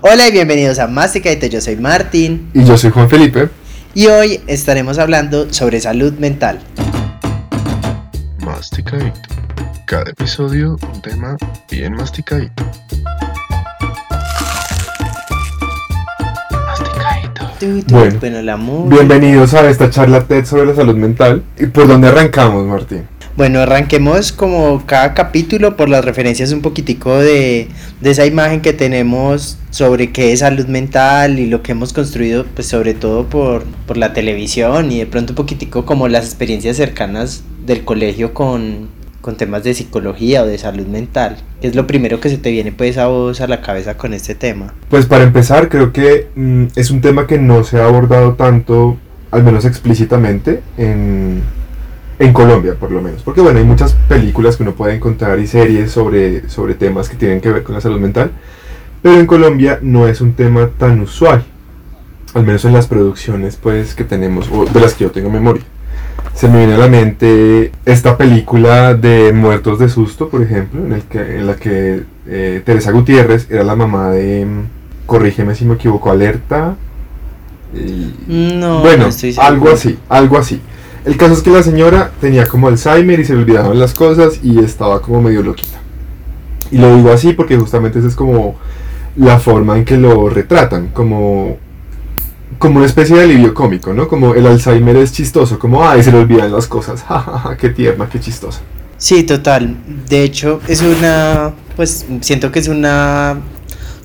Hola y bienvenidos a Masticadito, yo soy Martín. Y yo soy Juan Felipe. Y hoy estaremos hablando sobre salud mental. Masticadito. Cada episodio un tema bien masticadito. Masticadito. Bueno, bueno la bienvenidos a esta charla TED sobre la salud mental. ¿Y por dónde arrancamos, Martín? Bueno, arranquemos como cada capítulo por las referencias un poquitico de, de, esa imagen que tenemos sobre qué es salud mental y lo que hemos construido, pues sobre todo por, por la televisión y de pronto un poquitico como las experiencias cercanas del colegio con, con temas de psicología o de salud mental. ¿Qué es lo primero que se te viene pues a vos a la cabeza con este tema? Pues para empezar, creo que mm, es un tema que no se ha abordado tanto, al menos explícitamente, en en Colombia, por lo menos. Porque bueno, hay muchas películas que uno puede encontrar y series sobre, sobre temas que tienen que ver con la salud mental. Pero en Colombia no es un tema tan usual. Al menos en las producciones pues que tenemos, o de las que yo tengo memoria. Se me viene a la mente esta película de Muertos de Susto, por ejemplo, en, el que, en la que eh, Teresa Gutiérrez era la mamá de, mm, corrígeme si me equivoco, Alerta. no, bueno, algo así, algo así. El caso es que la señora tenía como Alzheimer y se le olvidaban las cosas y estaba como medio loquita. Y lo digo así porque justamente esa es como la forma en que lo retratan, como, como una especie de alivio cómico, ¿no? Como el Alzheimer es chistoso, como, ay, se le olvidan las cosas, jajaja, qué tierna, qué chistosa. Sí, total. De hecho, es una, pues siento que es una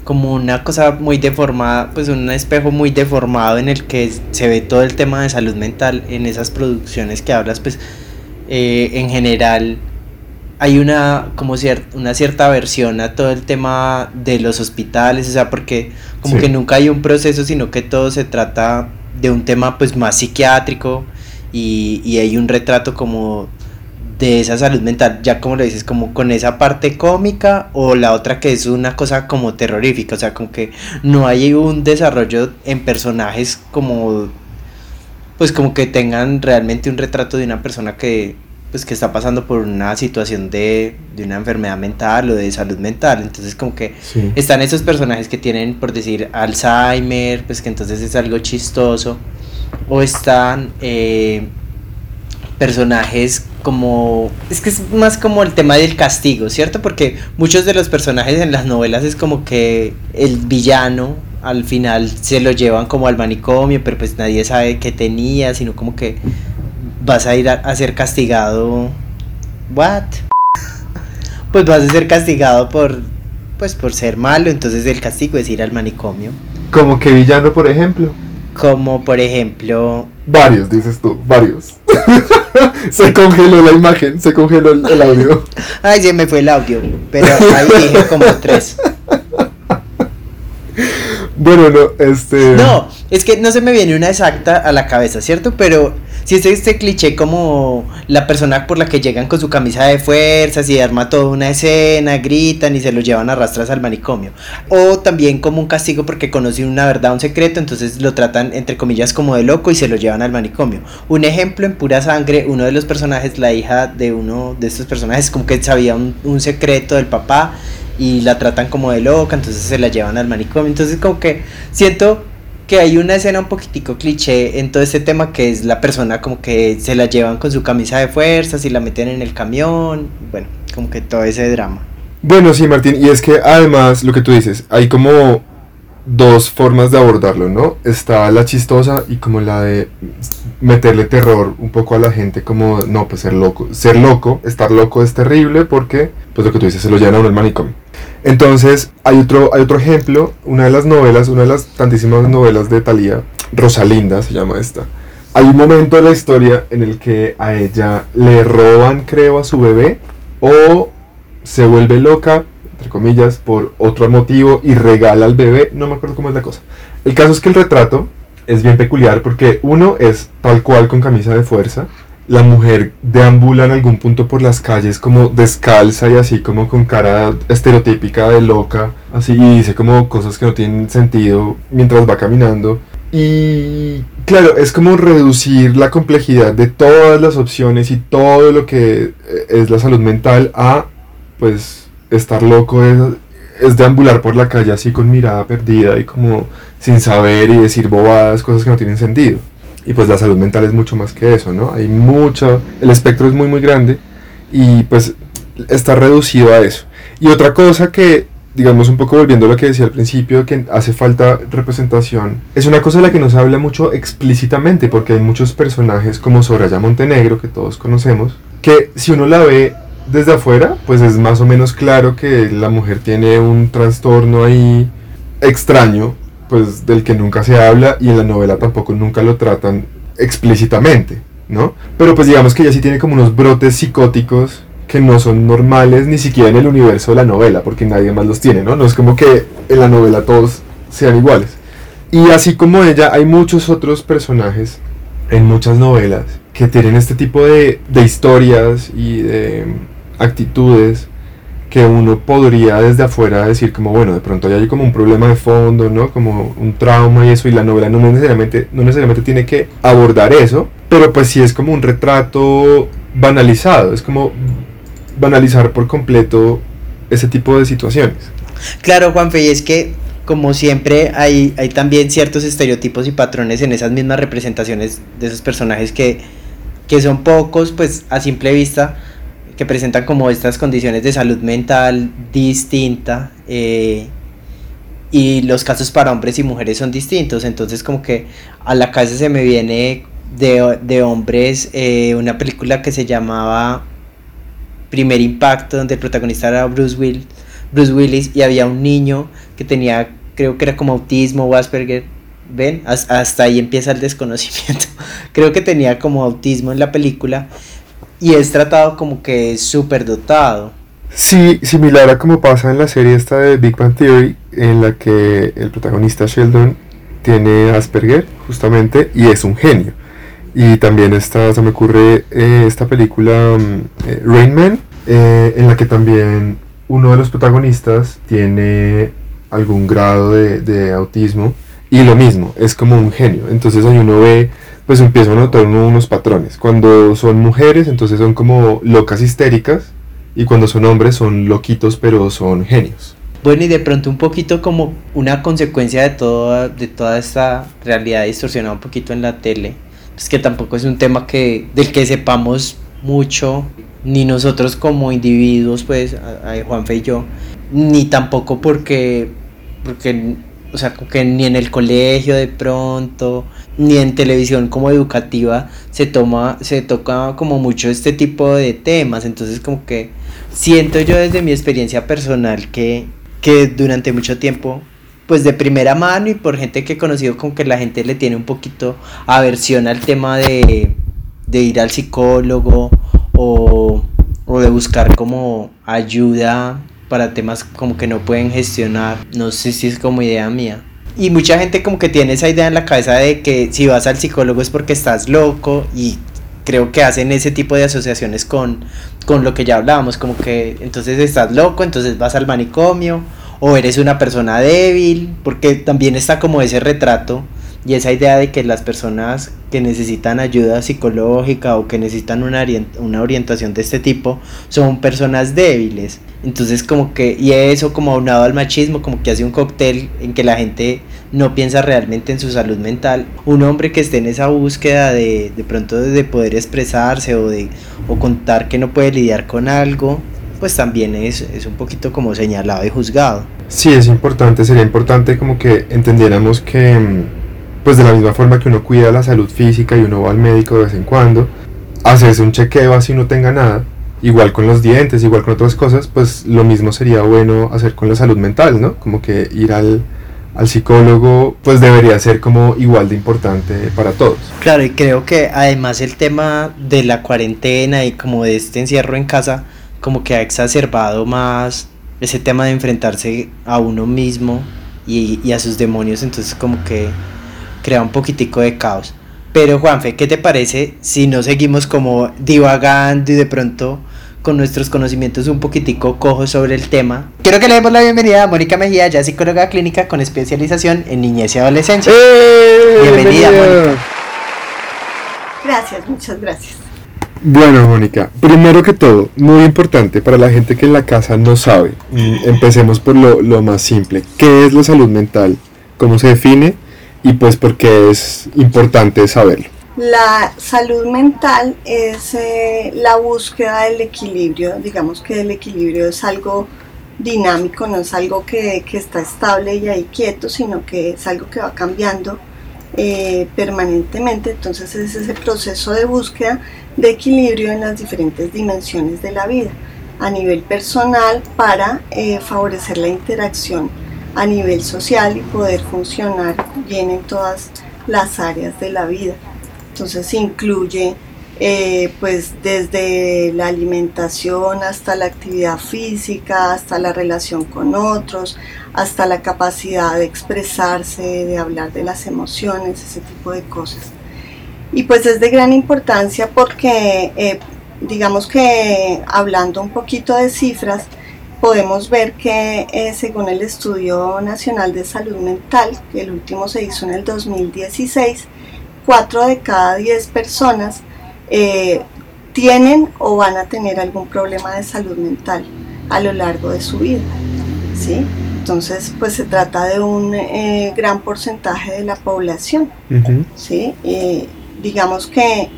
como una cosa muy deformada, pues un espejo muy deformado en el que se ve todo el tema de salud mental en esas producciones que hablas, pues eh, en general hay una como una cierta aversión a todo el tema de los hospitales, o sea, porque como que nunca hay un proceso, sino que todo se trata de un tema pues más psiquiátrico y, y hay un retrato como de esa salud mental, ya como lo dices, como con esa parte cómica o la otra que es una cosa como terrorífica, o sea, como que no hay un desarrollo en personajes como, pues como que tengan realmente un retrato de una persona que, pues que está pasando por una situación de, de una enfermedad mental o de salud mental, entonces como que están esos personajes que tienen, por decir, Alzheimer, pues que entonces es algo chistoso, o están... Eh, personajes como es que es más como el tema del castigo, ¿cierto? Porque muchos de los personajes en las novelas es como que el villano al final se lo llevan como al manicomio, pero pues nadie sabe qué tenía, sino como que vas a ir a, ser castigado what? pues vas a ser castigado por pues por ser malo, entonces el castigo es ir al manicomio. Como que villano, por ejemplo. Como por ejemplo. Varios, dices tú, varios. se congeló la imagen, se congeló el, audio. Ay, se me fue el audio, pero ahí dije como tres. Bueno, no, este. No, es que no se me viene una exacta a la cabeza, ¿cierto? Pero si es este cliché como la persona por la que llegan con su camisa de fuerzas y arma toda una escena, gritan y se lo llevan a rastras al manicomio. O también como un castigo porque conoce una verdad, un secreto, entonces lo tratan entre comillas como de loco y se lo llevan al manicomio. Un ejemplo en pura sangre, uno de los personajes, la hija de uno de estos personajes, como que sabía un, un secreto del papá y la tratan como de loca, entonces se la llevan al manicomio. Entonces como que siento que hay una escena un poquitico cliché en todo este tema que es la persona como que se la llevan con su camisa de fuerzas y la meten en el camión, bueno, como que todo ese drama. Bueno, sí, Martín, y es que además lo que tú dices, hay como dos formas de abordarlo, ¿no? Está la chistosa y como la de meterle terror un poco a la gente, como, no, pues ser loco. Ser loco, estar loco es terrible porque, pues lo que tú dices, se lo llevan a uno manicomio. Entonces, hay otro, hay otro ejemplo, una de las novelas, una de las tantísimas novelas de Thalía, Rosalinda se llama esta. Hay un momento de la historia en el que a ella le roban, creo, a su bebé o se vuelve loca, entre comillas, por otro motivo y regala al bebé, no me acuerdo cómo es la cosa. El caso es que el retrato es bien peculiar porque uno es tal cual con camisa de fuerza, la mujer deambula en algún punto por las calles como descalza y así como con cara estereotípica de loca, así y dice como cosas que no tienen sentido mientras va caminando. Y claro, es como reducir la complejidad de todas las opciones y todo lo que es la salud mental a pues estar loco es es deambular por la calle así con mirada perdida y como sin saber y decir bobadas, cosas que no tienen sentido. Y pues la salud mental es mucho más que eso, ¿no? Hay mucho, el espectro es muy muy grande y pues está reducido a eso. Y otra cosa que, digamos un poco volviendo a lo que decía al principio, que hace falta representación, es una cosa de la que no se habla mucho explícitamente, porque hay muchos personajes como Soraya Montenegro, que todos conocemos, que si uno la ve desde afuera, pues es más o menos claro que la mujer tiene un trastorno ahí extraño, pues del que nunca se habla y en la novela tampoco nunca lo tratan explícitamente, ¿no? Pero pues digamos que ella sí tiene como unos brotes psicóticos que no son normales ni siquiera en el universo de la novela, porque nadie más los tiene, ¿no? No es como que en la novela todos sean iguales. Y así como ella, hay muchos otros personajes en muchas novelas que tienen este tipo de, de historias y de actitudes que uno podría desde afuera decir como bueno de pronto hay como un problema de fondo no como un trauma y eso y la novela no necesariamente no necesariamente tiene que abordar eso pero pues sí es como un retrato banalizado es como banalizar por completo ese tipo de situaciones. Claro Juanfe y es que como siempre hay, hay también ciertos estereotipos y patrones en esas mismas representaciones de esos personajes que, que son pocos pues a simple vista que presentan como estas condiciones de salud mental distinta eh, y los casos para hombres y mujeres son distintos. Entonces como que a la casa se me viene de, de hombres eh, una película que se llamaba Primer Impacto donde el protagonista era Bruce, Will, Bruce Willis y había un niño que tenía creo que era como autismo o Asperger. Ven hasta ahí empieza el desconocimiento. Creo que tenía como autismo en la película y es tratado como que es súper dotado. Sí, similar a como pasa en la serie esta de Big Bang Theory, en la que el protagonista Sheldon tiene Asperger, justamente, y es un genio. Y también está, se me ocurre eh, esta película mm, eh, Rain Man, eh, en la que también uno de los protagonistas tiene algún grado de, de autismo. Y lo mismo, es como un genio. Entonces ahí uno ve pues empiezo a notar unos patrones. Cuando son mujeres, entonces son como locas histéricas, y cuando son hombres son loquitos, pero son genios. Bueno, y de pronto un poquito como una consecuencia de, toda de toda esta realidad distorsionada un poquito en la tele, pues que tampoco es un tema que, del que sepamos mucho, ni nosotros como individuos, pues, Juanfe y yo, ni tampoco porque, porque o sea, que ni en el colegio de pronto, ni en televisión como educativa se toma, se toca como mucho este tipo de temas. Entonces como que siento yo desde mi experiencia personal que, que durante mucho tiempo, pues de primera mano y por gente que he conocido como que la gente le tiene un poquito aversión al tema de, de ir al psicólogo o, o de buscar como ayuda para temas como que no pueden gestionar. No sé si es como idea mía. Y mucha gente como que tiene esa idea en la cabeza de que si vas al psicólogo es porque estás loco y creo que hacen ese tipo de asociaciones con, con lo que ya hablábamos, como que entonces estás loco, entonces vas al manicomio o eres una persona débil, porque también está como ese retrato y esa idea de que las personas que necesitan ayuda psicológica o que necesitan una, orientación de este tipo son personas débiles. Entonces como que, y eso como aunado al machismo, como que hace un cóctel en que la gente no piensa realmente en su salud mental. Un hombre que esté en esa búsqueda de, de pronto de poder expresarse o de o contar que no puede lidiar con algo, pues también es, es un poquito como señalado y juzgado. Sí, es importante, sería importante como que entendiéramos que mm, pues de la misma forma que uno cuida la salud física y uno va al médico de vez en cuando, hacerse un chequeo así no tenga nada, igual con los dientes, igual con otras cosas, pues lo mismo sería bueno hacer con la salud mental, ¿no? Como que ir al, al psicólogo pues debería ser como igual de importante para todos. Claro, y creo que además el tema de la cuarentena y como de este encierro en casa, como que ha exacerbado más ese tema de enfrentarse a uno mismo y, y a sus demonios, entonces como que crea un poquitico de caos. Pero Juanfe, ¿qué te parece si no seguimos como divagando y de pronto con nuestros conocimientos un poquitico cojos sobre el tema? Quiero que le demos la bienvenida a Mónica Mejía, ya psicóloga clínica con especialización en niñez y adolescencia. ¡Eh! bienvenida, Mónica. Gracias, muchas gracias. Bueno, Mónica, primero que todo, muy importante para la gente que en la casa no sabe, mm, empecemos por lo, lo más simple. ¿Qué es la salud mental? ¿Cómo se define? Y pues por qué es importante saberlo. La salud mental es eh, la búsqueda del equilibrio, digamos que el equilibrio es algo dinámico, no es algo que, que está estable y ahí quieto, sino que es algo que va cambiando eh, permanentemente. Entonces es ese proceso de búsqueda de equilibrio en las diferentes dimensiones de la vida, a nivel personal para eh, favorecer la interacción a nivel social y poder funcionar bien en todas las áreas de la vida. Entonces incluye eh, pues desde la alimentación hasta la actividad física, hasta la relación con otros, hasta la capacidad de expresarse, de hablar de las emociones, ese tipo de cosas. Y pues es de gran importancia porque eh, digamos que hablando un poquito de cifras, podemos ver que eh, según el Estudio Nacional de Salud Mental, que el último se hizo en el 2016, 4 de cada 10 personas eh, tienen o van a tener algún problema de salud mental a lo largo de su vida. ¿sí? Entonces, pues se trata de un eh, gran porcentaje de la población. ¿sí? digamos que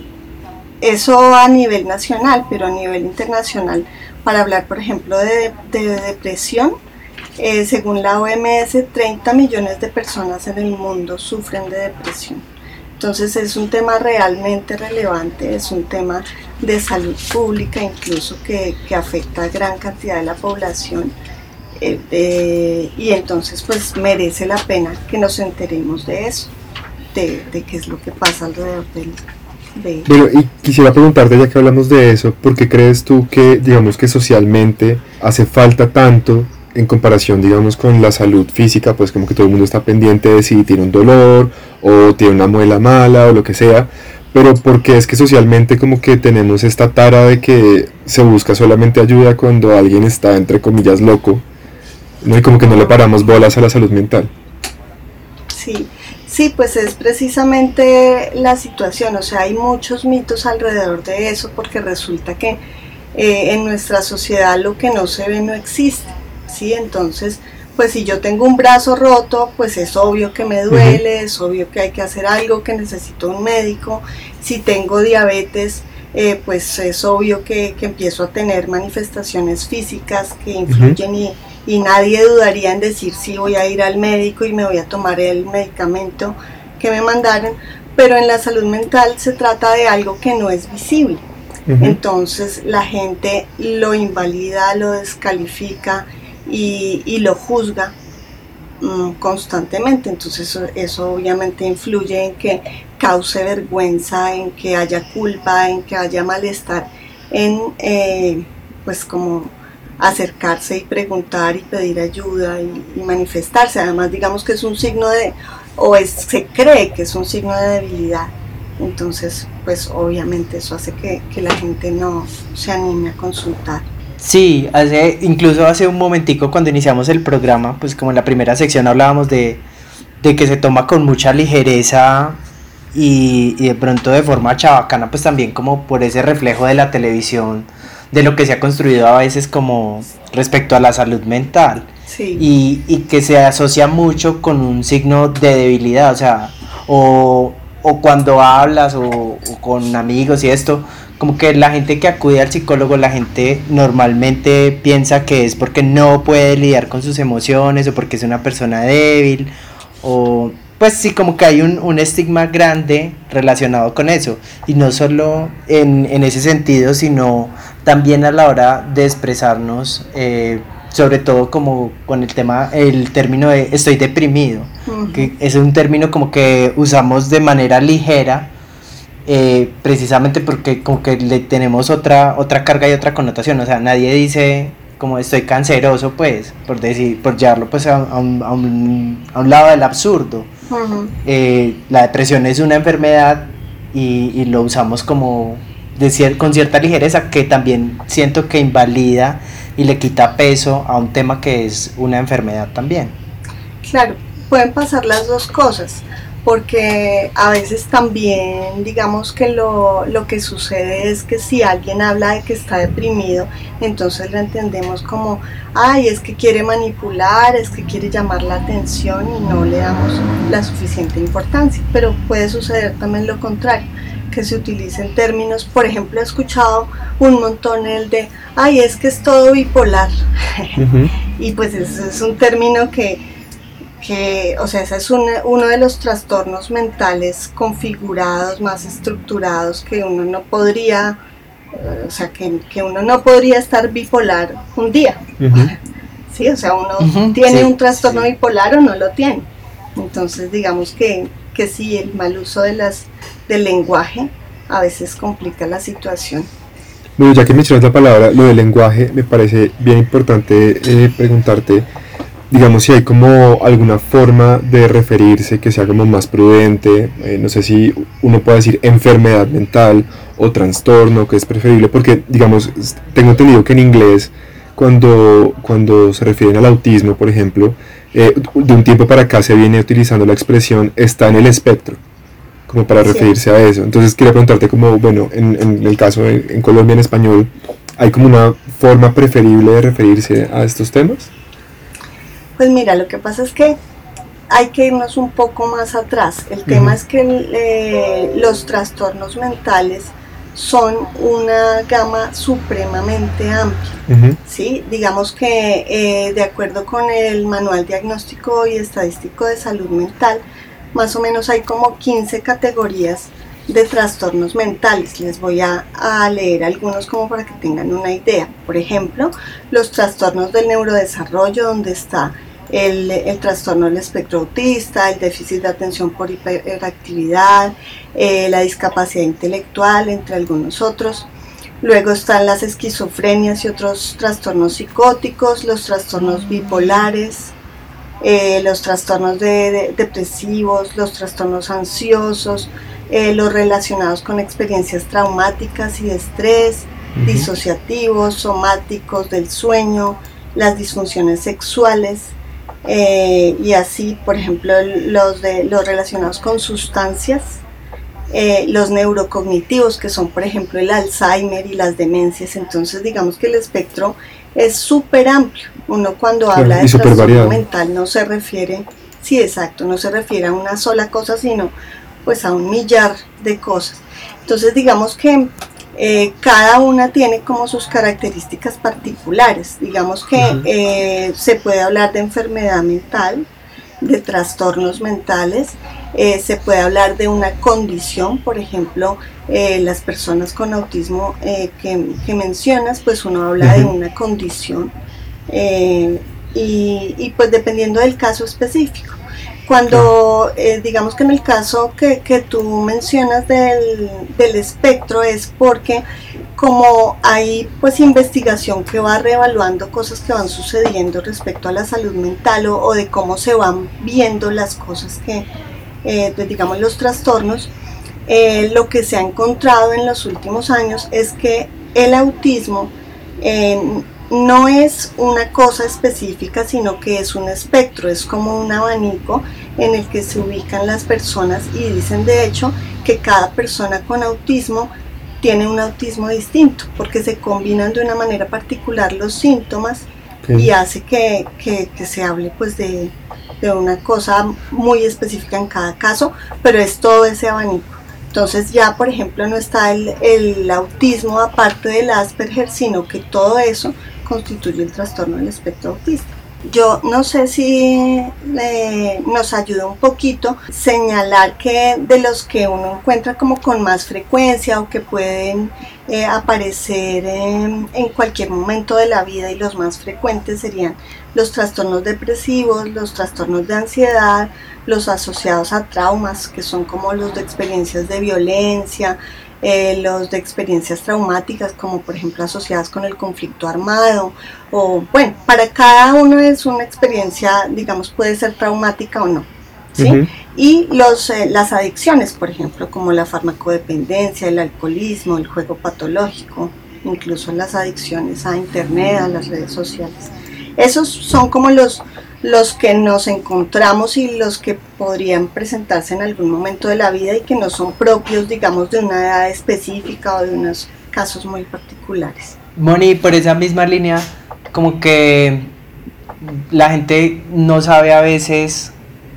eso a nivel nacional, pero a nivel internacional, para hablar, por ejemplo, de, depresión, eh, según la OMS, 30 millones de personas en el mundo sufren de depresión. Entonces es un tema realmente relevante, es un tema de salud pública incluso que, afecta a gran cantidad de la población eh, y entonces pues merece la pena que nos enteremos de eso, de, de qué es lo que pasa alrededor del, bueno, y quisiera preguntarte, ya que hablamos de eso, ¿por qué crees tú que, digamos que socialmente hace falta tanto en comparación, digamos, con la salud física? Pues como que todo el mundo está pendiente de si tiene un dolor o tiene una muela mala o lo que sea. Pero ¿por qué es que socialmente como que tenemos esta tara de que se busca solamente ayuda cuando alguien está, entre comillas, loco? ¿no? Y como que no le paramos bolas a la salud mental. Sí, Sí, pues es precisamente la situación, o sea, hay muchos mitos alrededor de eso porque resulta que eh, en nuestra sociedad lo que no se ve no existe, ¿sí? Entonces, pues si yo tengo un brazo roto, pues es obvio que me duele, es obvio que hay que hacer algo, que necesito un médico, si tengo diabetes, eh, pues es obvio que, que, empiezo a tener manifestaciones físicas que influyen y y nadie dudaría en decir si voy a ir al médico y me voy a tomar el medicamento que me mandaron, pero en la salud mental se trata de algo que no es visible. Entonces la gente lo invalida, lo descalifica y, lo juzga mm, constantemente. Entonces eso, eso, obviamente influye en que cause vergüenza, en que haya culpa, en que haya malestar, en eh, pues como acercarse y preguntar y pedir ayuda y, manifestarse. Además, digamos que es un signo de, o es, se cree que es un signo de debilidad. Entonces, pues obviamente eso hace que, la gente no se anime a consultar. Sí, hace, incluso hace un momentico cuando iniciamos el programa, pues como en la primera sección hablábamos de, de que se toma con mucha ligereza y, y, de pronto de forma chabacana, pues también como por ese reflejo de la televisión de lo que se ha construido a veces como respecto a la salud mental. Y, y, que se asocia mucho con un signo de debilidad, o sea, o, o cuando hablas o, con amigos y esto, como que la gente que acude al psicólogo, la gente normalmente piensa que es porque no puede lidiar con sus emociones o porque es una persona débil o pues sí, como que hay un, un, estigma grande relacionado con eso. Y no solo en, en, ese sentido, sino también a la hora de expresarnos, eh, sobre todo como con el tema, el término de estoy deprimido, que es un término como que usamos de manera ligera. Eh, precisamente porque como que le tenemos otra otra carga y otra connotación o sea nadie dice como estoy canceroso, pues, por decir, por llevarlo pues a, un, a, un, a un, lado del absurdo. Eh, la depresión es una enfermedad y, y lo usamos como de con cierta ligereza que también siento que invalida y le quita peso a un tema que es una enfermedad también. Claro, pueden pasar las dos cosas porque a veces también digamos que lo, lo, que sucede es que si alguien habla de que está deprimido, entonces lo entendemos como, ay, es que quiere manipular, es que quiere llamar la atención y no le damos la suficiente importancia, pero puede suceder también lo contrario que se utilicen términos, por ejemplo, he escuchado un montón el de, ay, es que es todo bipolar. y pues ese es un término que, que o sea, ese es uno de los trastornos mentales configurados, más estructurados, que uno no podría, o sea, que, uno no podría estar bipolar un día. Sí, o sea, uno tiene un trastorno bipolar o no lo tiene. Entonces, digamos que, que sí, el mal uso de las del lenguaje a veces complica la situación. Bueno, ya que mencionas la palabra, lo del lenguaje, me parece bien importante eh, preguntarte, digamos, si hay como alguna forma de referirse que sea como más prudente, eh, no sé si uno puede decir enfermedad mental o trastorno, que es preferible, porque, digamos, tengo entendido que en inglés, cuando, cuando se refieren al autismo, por ejemplo, eh, de un tiempo para acá se viene utilizando la expresión está en el espectro como para referirse a eso. Entonces quería preguntarte como, bueno, en, en el caso en Colombia en español, ¿hay como una forma preferible de referirse a estos temas? Pues mira, lo que pasa es que hay que irnos un poco más atrás. El tema es que eh, los trastornos mentales son una gama supremamente amplia. ¿sí? Digamos que eh, de acuerdo con el Manual Diagnóstico y Estadístico de Salud Mental, más o menos hay como 15 categorías de trastornos mentales. Les voy a, leer algunos como para que tengan una idea. Por ejemplo, los trastornos del neurodesarrollo, donde está el, trastorno del espectro autista, el déficit de atención por hiperactividad, eh, la discapacidad intelectual, entre algunos otros. Luego están las esquizofrenias y otros trastornos psicóticos, los trastornos bipolares, eh, los trastornos depresivos, los trastornos ansiosos, eh, los relacionados con experiencias traumáticas y de estrés, disociativos, somáticos del sueño, las disfunciones sexuales eh, y así, por ejemplo, los, de, los relacionados con sustancias, los neurocognitivos, que son, por ejemplo, el Alzheimer y las demencias. Entonces, digamos que el espectro es súper amplio. Uno cuando habla de trastorno mental no se refiere, sí, exacto, no se refiere a una sola cosa, sino pues a un millar de cosas. Entonces digamos que eh, cada una tiene como sus características particulares. Digamos que eh, se puede hablar de enfermedad mental, de trastornos mentales, eh, se puede hablar de una condición, por ejemplo, las personas con autismo que, mencionas, pues uno habla de una condición y, pues dependiendo del caso específico. Cuando, digamos que en el caso que, tú mencionas del, del, espectro es porque como hay pues investigación que va reevaluando cosas que van sucediendo respecto a la salud mental o de cómo se van viendo las cosas que, eh, digamos, los trastornos, eh, lo que se ha encontrado en los últimos años es que el autismo eh, no es una cosa específica, sino que es un espectro, es como un abanico en el que se ubican las personas y dicen de hecho que cada persona con autismo tiene un autismo distinto, porque se combinan de una manera particular los síntomas y hace que, que se hable pues de, de una cosa muy específica en cada caso, pero es todo ese abanico. Entonces ya, por ejemplo, no está el, el autismo aparte del Asperger, sino que todo eso constituye el trastorno del espectro autista. Yo no sé si nos ayuda un poquito señalar que de los que uno encuentra como con más frecuencia o que pueden eh, aparecer en, cualquier momento de la vida y los más frecuentes serían los trastornos depresivos, los trastornos de ansiedad, los asociados a traumas, que son como los de experiencias de violencia, eh, los de experiencias traumáticas, como por ejemplo asociadas con el conflicto armado, o bueno, para cada uno es una experiencia, digamos, puede ser traumática o no. ¿sí? Y los, eh, las adicciones, por ejemplo, como la farmacodependencia, el alcoholismo, el juego patológico, incluso las adicciones a Internet, a las redes sociales. Esos son como los, los que nos encontramos y los que podrían presentarse en algún momento de la vida y que no son propios, digamos, de una edad específica o de unos casos muy particulares. Moni, por esa misma línea, como que la gente no sabe a veces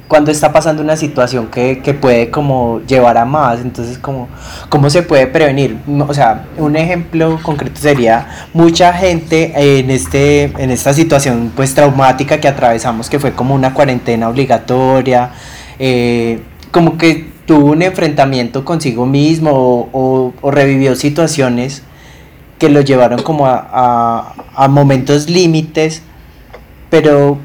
cuando está pasando una situación que, que, puede como llevar a más, entonces como cómo se puede prevenir, o sea, un ejemplo concreto sería mucha gente en este en esta situación pues traumática que atravesamos que fue como una cuarentena obligatoria, eh, como que tuvo un enfrentamiento consigo mismo o, o, revivió situaciones que lo llevaron como a, a, a momentos límites, pero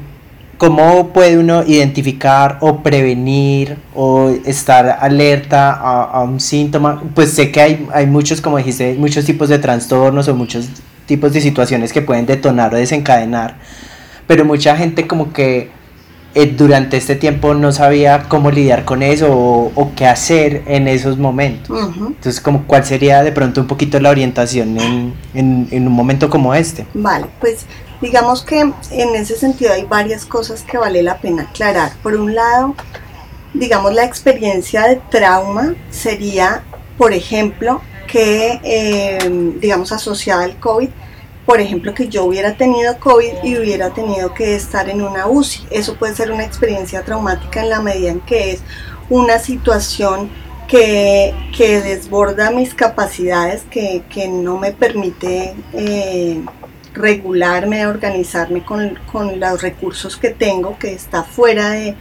¿Cómo puede uno identificar o prevenir o estar alerta a, un síntoma? Pues sé que hay, hay muchos, como dijiste, muchos tipos de trastornos o muchos tipos de situaciones que pueden detonar o desencadenar, pero mucha gente como que eh, durante este tiempo no sabía cómo lidiar con eso o, qué hacer en esos momentos. Entonces, como, ¿cuál sería de pronto un poquito la orientación en, en, en un momento como este? Vale, pues Digamos que en ese sentido hay varias cosas que vale la pena aclarar. Por un lado, digamos la experiencia de trauma sería, por ejemplo, que, eh, digamos, asociada al COVID, por ejemplo, que yo hubiera tenido COVID y hubiera tenido que estar en una UCI. Eso puede ser una experiencia traumática en la medida en que es una situación que, desborda mis capacidades, que, no me permite eh, regularme, organizarme con, los recursos que tengo, que está fuera de,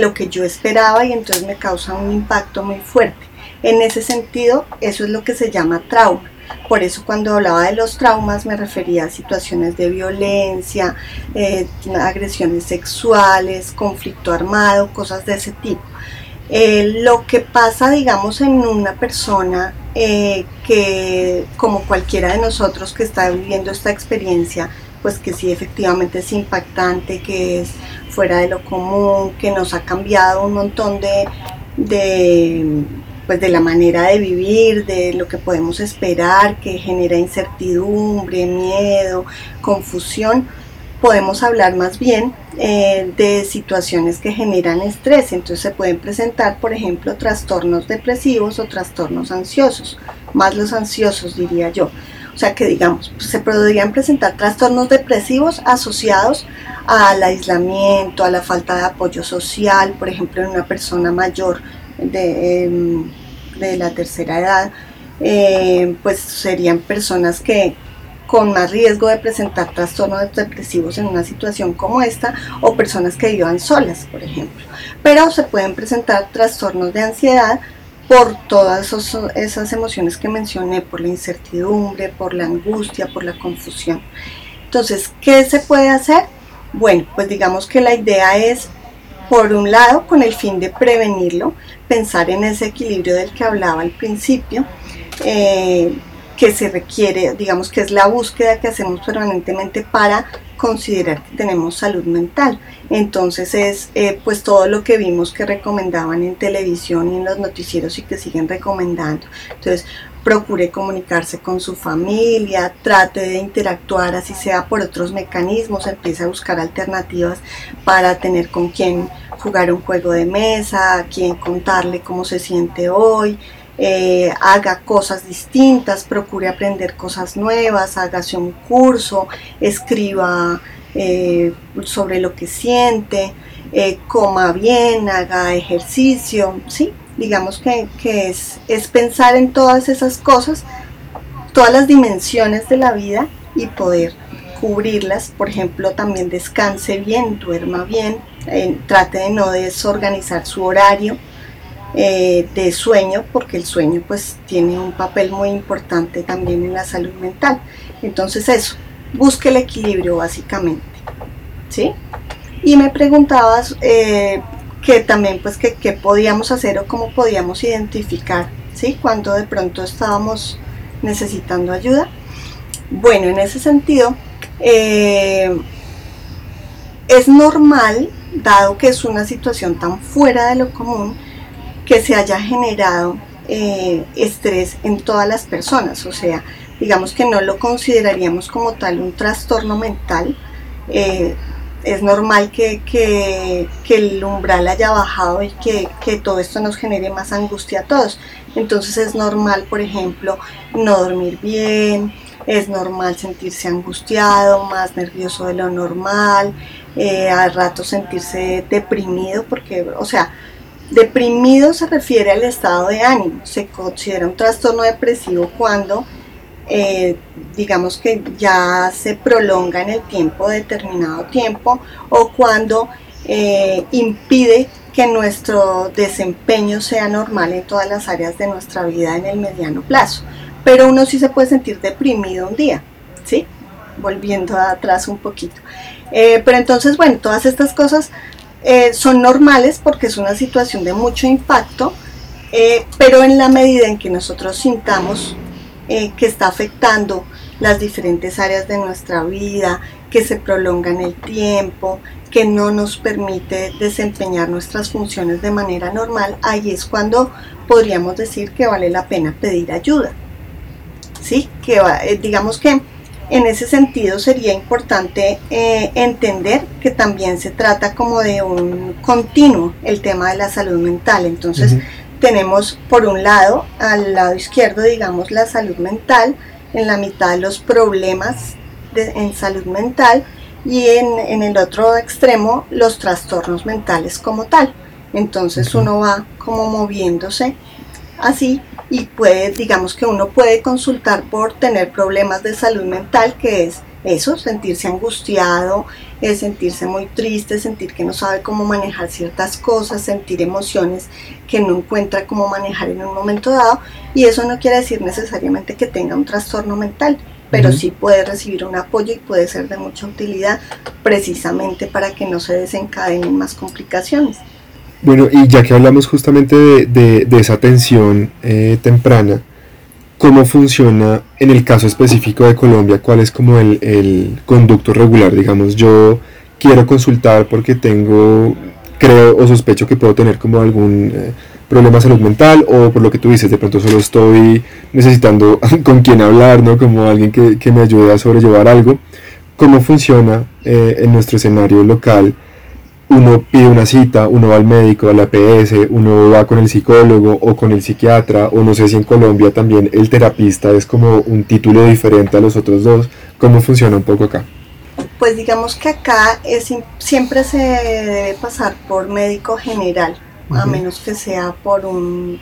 lo que yo esperaba y entonces me causa un impacto muy fuerte. En ese sentido, eso es lo que se llama trauma. Por eso cuando hablaba de los traumas me refería a situaciones de violencia, eh, agresiones sexuales, conflicto armado, cosas de ese tipo. Eh, lo que pasa, digamos, en una persona eh, que, como cualquiera de nosotros que está viviendo esta experiencia, pues que sí efectivamente es impactante, que es fuera de lo común, que nos ha cambiado un montón de, de, pues de la manera de vivir, de lo que podemos esperar, que genera incertidumbre, miedo, confusión podemos hablar más bien eh, de situaciones que generan estrés. Entonces se pueden presentar, por ejemplo, trastornos depresivos o trastornos ansiosos, más los ansiosos diría yo. O sea que digamos, se podrían presentar trastornos depresivos asociados al aislamiento, a la falta de apoyo social, por ejemplo, en una persona mayor de, em, la tercera edad, eh, pues serían personas que, con más riesgo de presentar trastornos depresivos en una situación como esta o personas que vivan solas, por ejemplo. Pero se pueden presentar trastornos de ansiedad por todas esas emociones que mencioné, por la incertidumbre, por la angustia, por la confusión. Entonces, ¿qué se puede hacer? Bueno, pues digamos que la idea es, por un lado, con el fin de prevenirlo, pensar en ese equilibrio del que hablaba al principio, eh, que se requiere, digamos que es la búsqueda que hacemos permanentemente para considerar que tenemos salud mental. Entonces es eh, pues todo lo que vimos que recomendaban en televisión y en los noticieros y que siguen recomendando. Entonces procure comunicarse con su familia, trate de interactuar así sea por otros mecanismos, empiece a buscar alternativas para tener con quién jugar un juego de mesa, a quién contarle cómo se siente hoy, eh, haga cosas distintas, procure aprender cosas nuevas, hágase un curso, escriba eh, sobre lo que siente, eh, coma bien, haga ejercicio, ¿sí? Digamos que, es, es pensar en todas esas cosas, todas las dimensiones de la vida y poder cubrirlas, por ejemplo, también descanse bien, duerma bien, trate de no desorganizar su horario, eh, de sueño, porque el sueño pues tiene un papel muy importante también en la salud mental. Entonces eso, busque el equilibrio básicamente. ¿sí? Y me preguntabas eh, que también pues que qué podíamos hacer o cómo podíamos identificar, ¿sí? Cuando de pronto estábamos necesitando ayuda. Bueno, en ese sentido, eh, es normal, dado que es una situación tan fuera de lo común, que se haya generado eh, estrés en todas las personas. O sea, digamos que no lo consideraríamos como tal un trastorno mental, eh, es normal que, el umbral haya bajado y que, todo esto nos genere más angustia a todos. Entonces es normal, por ejemplo, no dormir bien, es normal sentirse angustiado, más nervioso de lo normal, eh, al rato sentirse deprimido, porque, o sea, deprimido se refiere al estado de ánimo, se considera un trastorno depresivo cuando eh, digamos que ya se prolonga en el tiempo, determinado tiempo, o cuando eh, impide que nuestro desempeño sea normal en todas las áreas de nuestra vida en el mediano plazo. Pero uno sí se puede sentir deprimido un día, ¿sí? Volviendo atrás un poquito. Eh, pero entonces, bueno, todas estas cosas son normales porque es una situación de mucho impacto, pero en la medida en que nosotros sintamos eh, que está afectando las diferentes áreas de nuestra vida, que se prolonga en el tiempo, que no nos permite desempeñar nuestras funciones de manera normal, ahí es cuando podríamos decir que vale la pena pedir ayuda. ¿Sí? Que eh, digamos que en ese sentido sería importante eh, entender que también se trata como de un continuo el tema de la salud mental. Entonces, tenemos por un lado, al lado izquierdo, digamos, la salud mental, en la mitad los problemas en salud mental y en, el otro extremo los trastornos mentales como tal. Entonces uno va como moviéndose así y puede, digamos que uno puede consultar por tener problemas de salud mental, que es eso, sentirse angustiado, es sentirse muy triste, sentir que no sabe cómo manejar ciertas cosas, sentir emociones que no encuentra cómo manejar en un momento dado. Y eso no quiere decir necesariamente que tenga un trastorno mental, pero sí puede recibir un apoyo y puede ser de mucha utilidad precisamente para que no se desencadenen más complicaciones. Bueno, y ya que hablamos justamente de, esa atención eh, temprana, ¿Cómo funciona en el caso específico de Colombia? ¿Cuál es como el, conducto regular? Digamos, yo quiero consultar porque tengo, creo o sospecho que puedo tener como algún eh, problema de salud mental o por lo que tú dices, de pronto solo estoy necesitando con quién hablar, ¿no? Como alguien que, me ayude a sobrellevar algo. ¿Cómo funciona eh, en nuestro escenario local? Uno pide una cita, uno va al médico, a la PS, uno va con el psicólogo o con el psiquiatra, o no sé si en Colombia también el terapista es como un título diferente a los otros dos. ¿Cómo funciona un poco acá? Pues digamos que acá es, siempre se debe pasar por médico general, a menos que sea por un,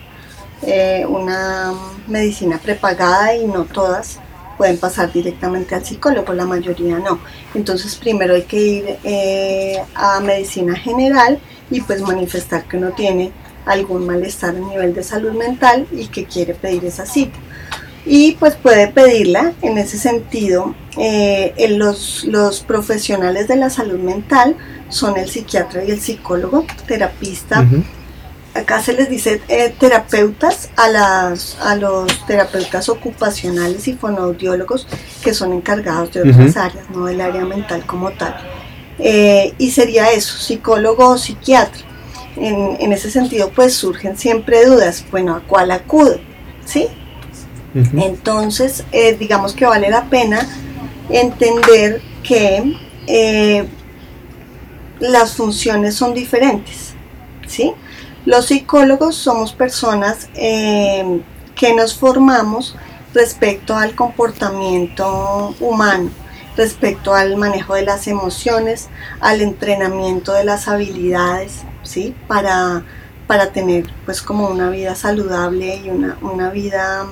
eh, una medicina prepagada y no todas pueden pasar directamente al psicólogo, la mayoría no. Entonces primero hay que ir eh, a medicina general y pues manifestar que uno tiene algún malestar a nivel de salud mental y que quiere pedir esa cita. Y pues puede pedirla en ese sentido. Eh, los, los, profesionales de la salud mental son el psiquiatra y el psicólogo, terapista, acá se les dice eh, terapeutas a, las, a los terapeutas ocupacionales y fonoaudiólogos que son encargados de otras áreas, no del área mental como tal. Eh, y sería eso, psicólogo o psiquiatra. En, ese sentido, pues surgen siempre dudas, bueno, ¿a cuál acudo? ¿Sí? Entonces, eh, digamos que vale la pena entender que las funciones son diferentes, ¿sí? Los psicólogos somos personas eh, que nos formamos respecto al comportamiento humano, respecto al manejo de las emociones, al entrenamiento de las habilidades, ¿sí? Para, para tener pues como una vida saludable y una, una vida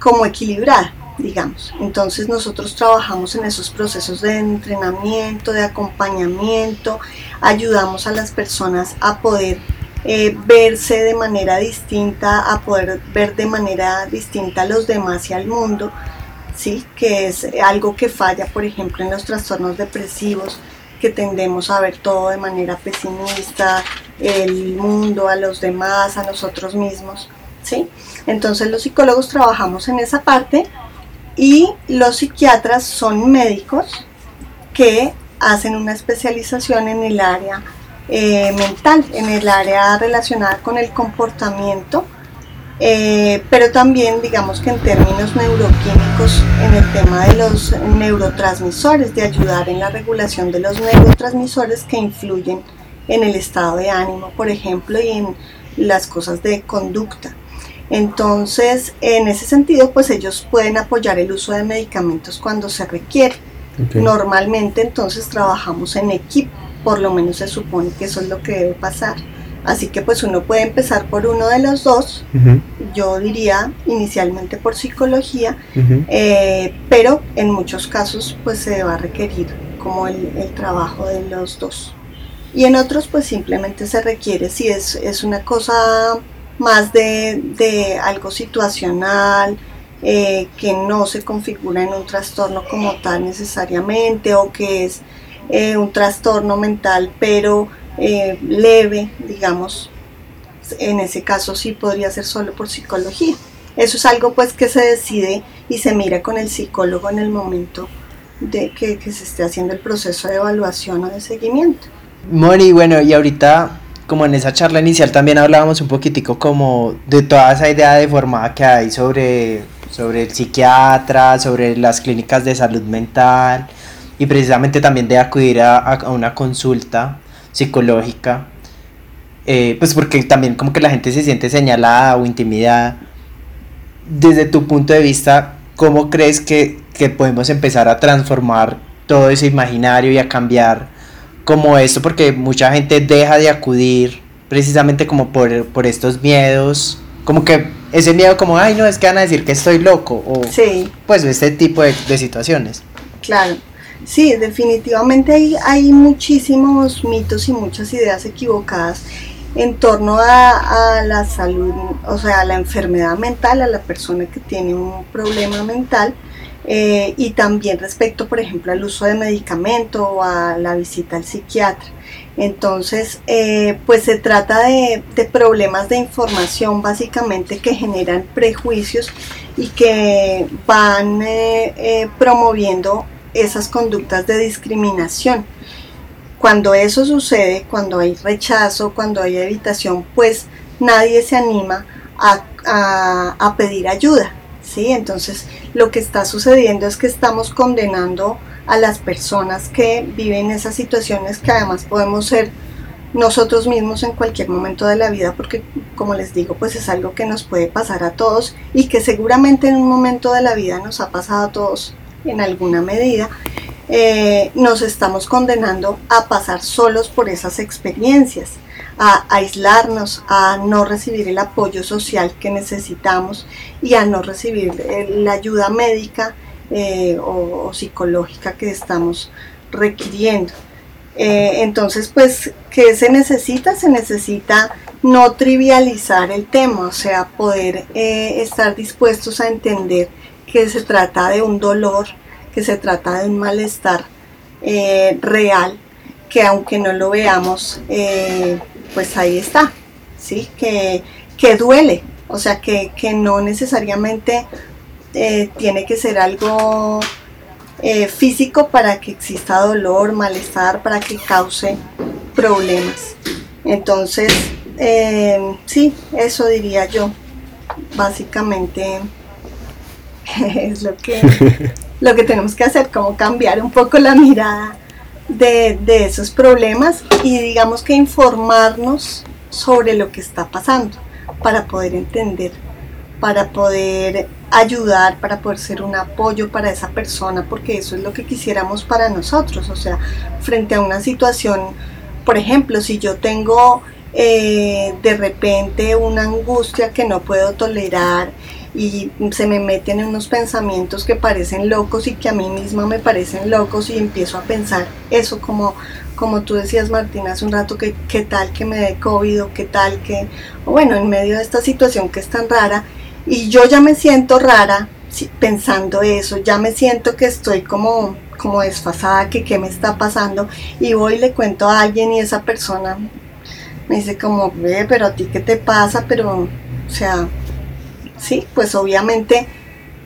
como equilibrada digamos. Entonces nosotros trabajamos en esos procesos de entrenamiento, de acompañamiento, ayudamos a las personas a poder eh, verse de manera distinta, a poder ver de manera distinta a los demás y al mundo, ¿sí? que es algo que falla, por ejemplo, en los trastornos depresivos, que tendemos a ver todo de manera pesimista, el mundo, a los demás, a nosotros mismos. ¿sí? Entonces los psicólogos trabajamos en esa parte y los psiquiatras son médicos que hacen una especialización en el área eh, mental, en el área relacionada con el comportamiento Eh, pero también digamos que en términos neuroquímicos, en el tema de los neurotransmisores, de ayudar en la regulación de los neurotransmisores que influyen en el estado de ánimo, por ejemplo, y en las cosas de conducta. Entonces, en ese sentido, pues ellos pueden apoyar el uso de medicamentos cuando se requiere. Normalmente entonces trabajamos en equipo, por lo menos se supone que eso es lo que debe pasar. Así que pues uno puede empezar por uno de los dos, yo diría inicialmente por psicología, eh, pero en muchos casos pues se va a requerir como el, trabajo de los dos. Y en otros pues simplemente se requiere si es, es una cosa más de, algo situacional, eh, que no se configura en un trastorno como tal necesariamente o que es eh, un trastorno mental pero eh, leve, digamos, en ese caso sí podría ser solo por psicología. Eso es algo pues que se decide y se mira con el psicólogo en el momento de que, que se esté haciendo el proceso de evaluación o de seguimiento. Moni, bueno, y ahorita como en esa charla inicial también hablábamos un poquitico como de toda esa idea deformada que hay sobre, sobre el psiquiatra, sobre las clínicas de salud mental y precisamente también de acudir a, a una consulta psicológica, eh, pues porque también como que la gente se siente señalada o intimidada. Desde tu punto de vista, ¿cómo crees que, que podemos empezar a transformar todo ese imaginario y a cambiar como esto? Porque mucha gente deja de acudir precisamente como por, por estos miedos, como que ese miedo como, ay, no, es que van a decir que estoy loco, o sí. pues este tipo de, de situaciones. Claro. Sí, definitivamente hay, hay muchísimos mitos y muchas ideas equivocadas en torno a, la salud, o sea, a la enfermedad mental, a la persona que tiene un problema mental. Eh, y también respecto, por ejemplo, al uso de medicamento o a la visita al psiquiatra. Entonces, eh, pues se trata de, problemas de información básicamente que generan prejuicios y que van eh, promoviendo esas conductas de discriminación. Cuando eso sucede, cuando hay rechazo, cuando hay evitación, pues nadie se anima a, pedir ayuda. ¿sí? Entonces lo que está sucediendo es que estamos condenando a las personas que viven esas situaciones que además podemos ser nosotros mismos en cualquier momento de la vida porque como les digo pues es algo que nos puede pasar a todos y que seguramente en un momento de la vida nos ha pasado a todos en alguna medida, eh, nos estamos condenando a pasar solos por esas experiencias, a aislarnos, a no recibir el apoyo social que necesitamos y a no recibir eh, la ayuda médica eh, o, psicológica que estamos requiriendo. entonces, pues, ¿qué se necesita? Se necesita no trivializar el tema, o sea, poder estar dispuestos a entender que se trata de un dolor, que se trata de un malestar eh, real, que aunque no lo veamos, eh, pues ahí está, ¿sí? Que, que duele, o sea, que, no necesariamente eh, tiene que ser algo físico para que exista dolor, malestar, para que cause problemas. Entonces, sí, eso diría yo, básicamente es lo que, lo que tenemos que hacer, como cambiar un poco la mirada de, esos problemas y digamos que informarnos sobre lo que está pasando para poder entender, para poder ayudar, para poder ser un apoyo para esa persona, porque eso es lo que quisiéramos para nosotros, o sea, frente a una situación, por ejemplo, si yo tengo eh, de repente una angustia que no puedo tolerar y se me meten en unos pensamientos que parecen locos y que a mí misma me parecen locos y empiezo a pensar eso como, como tú decías Martín hace un rato, que qué tal que me dé COVID o qué tal que, bueno, en medio de esta situación que es tan rara y yo ya me siento rara pensando eso, ya me siento que estoy como, como desfasada, que qué me está pasando y voy y le cuento a alguien y esa persona me dice como, ve, pero a ti qué te pasa, pero, o sea, ¿sí? Pues obviamente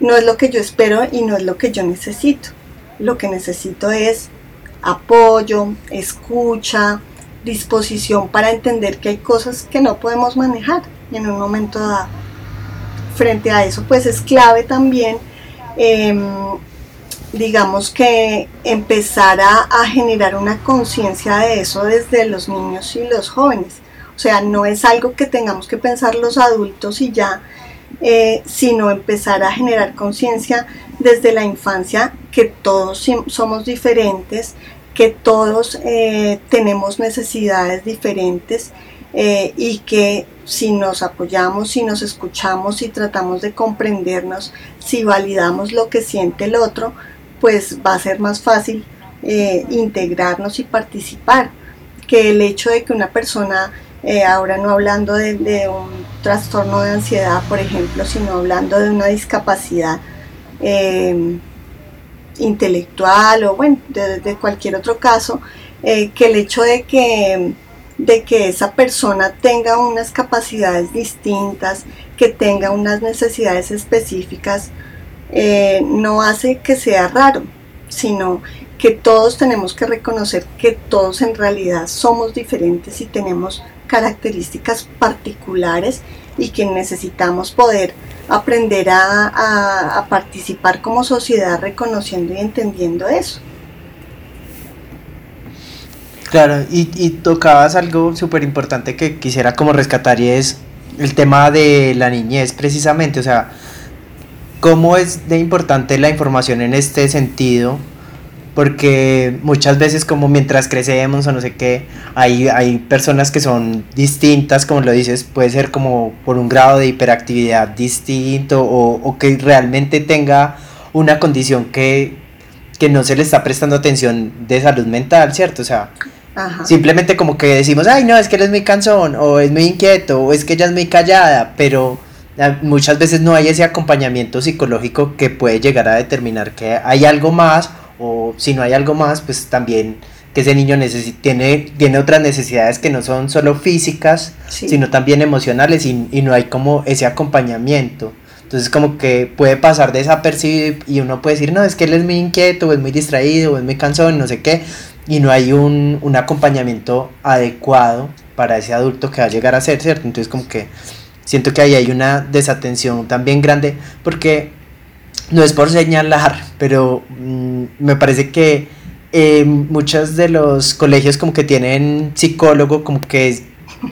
no es lo que yo espero y no es lo que yo necesito. Lo que necesito es apoyo, escucha, disposición para entender que hay cosas que no podemos manejar en un momento dado. frente a eso, pues es clave también, em, digamos que empezar a, generar una conciencia de eso desde los niños y los jóvenes. O sea, no es algo que tengamos que pensar los adultos y ya, eh, sino empezar a generar conciencia desde la infancia que todos somos diferentes, que todos eh, tenemos necesidades diferentes eh, y que si nos apoyamos, si nos escuchamos, si tratamos de comprendernos, si validamos lo que siente el otro, pues va a ser más fácil eh, integrarnos y participar. Que el hecho de que una persona, ahora no hablando de, un trastorno de ansiedad, por ejemplo, sino hablando de una discapacidad, intelectual o bueno, de, cualquier otro caso, eh, que el hecho de que, de que esa persona tenga unas capacidades distintas, que tenga unas necesidades específicas, eh, no hace que sea raro, sino que todos tenemos que reconocer que todos en realidad somos diferentes y tenemos características particulares y que necesitamos poder aprender a, participar como sociedad reconociendo y entendiendo eso. Claro, y, y tocabas algo súper importante que quisiera como rescatar y es el tema de la niñez precisamente, o sea, cómo es de importante la información en este sentido porque muchas veces como mientras crecemos o no sé qué, hay, hay personas que son distintas, como lo dices, puede ser como por un grado de hiperactividad distinto o, que realmente tenga una condición que, no se le está prestando atención de salud mental, ¿cierto? O sea, simplemente como que decimos, ay no, es que él es muy cansón, o es muy inquieto, o es que ella es muy callada, pero ah, muchas veces no hay ese acompañamiento psicológico que puede llegar a determinar que hay algo más o si no hay algo más, pues también que ese niño tiene, tiene otras necesidades que no son solo físicas, sino también emocionales y, no hay como ese acompañamiento. Entonces como que puede pasar desapercibido y uno puede decir, no, es que él es muy inquieto, o es muy distraído, o es muy cansado, no sé qué, y no hay un, un acompañamiento adecuado para ese adulto que va a llegar a ser, ¿cierto? Entonces como que siento que ahí hay una desatención también grande, porque no es por señalar, pero mm, me parece que eh, muchos de los colegios como que tienen psicólogo, como que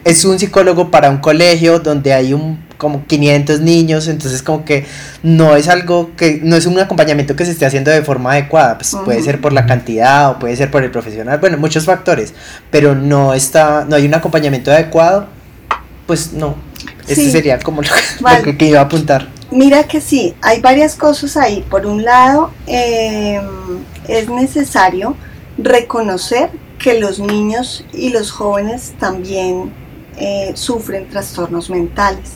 es, un psicólogo para un colegio donde hay un como 500 niños, entonces como que no es algo que, no es un acompañamiento que se esté haciendo de forma adecuada, pues puede ser por la cantidad o puede ser por el profesional, bueno, muchos factores, pero no está, no hay un acompañamiento adecuado, pues no, ese sería como lo, que iba a apuntar. Mira que sí, hay varias cosas ahí. Por un lado, em, es necesario reconocer que los niños y los jóvenes también eh, sufren trastornos mentales,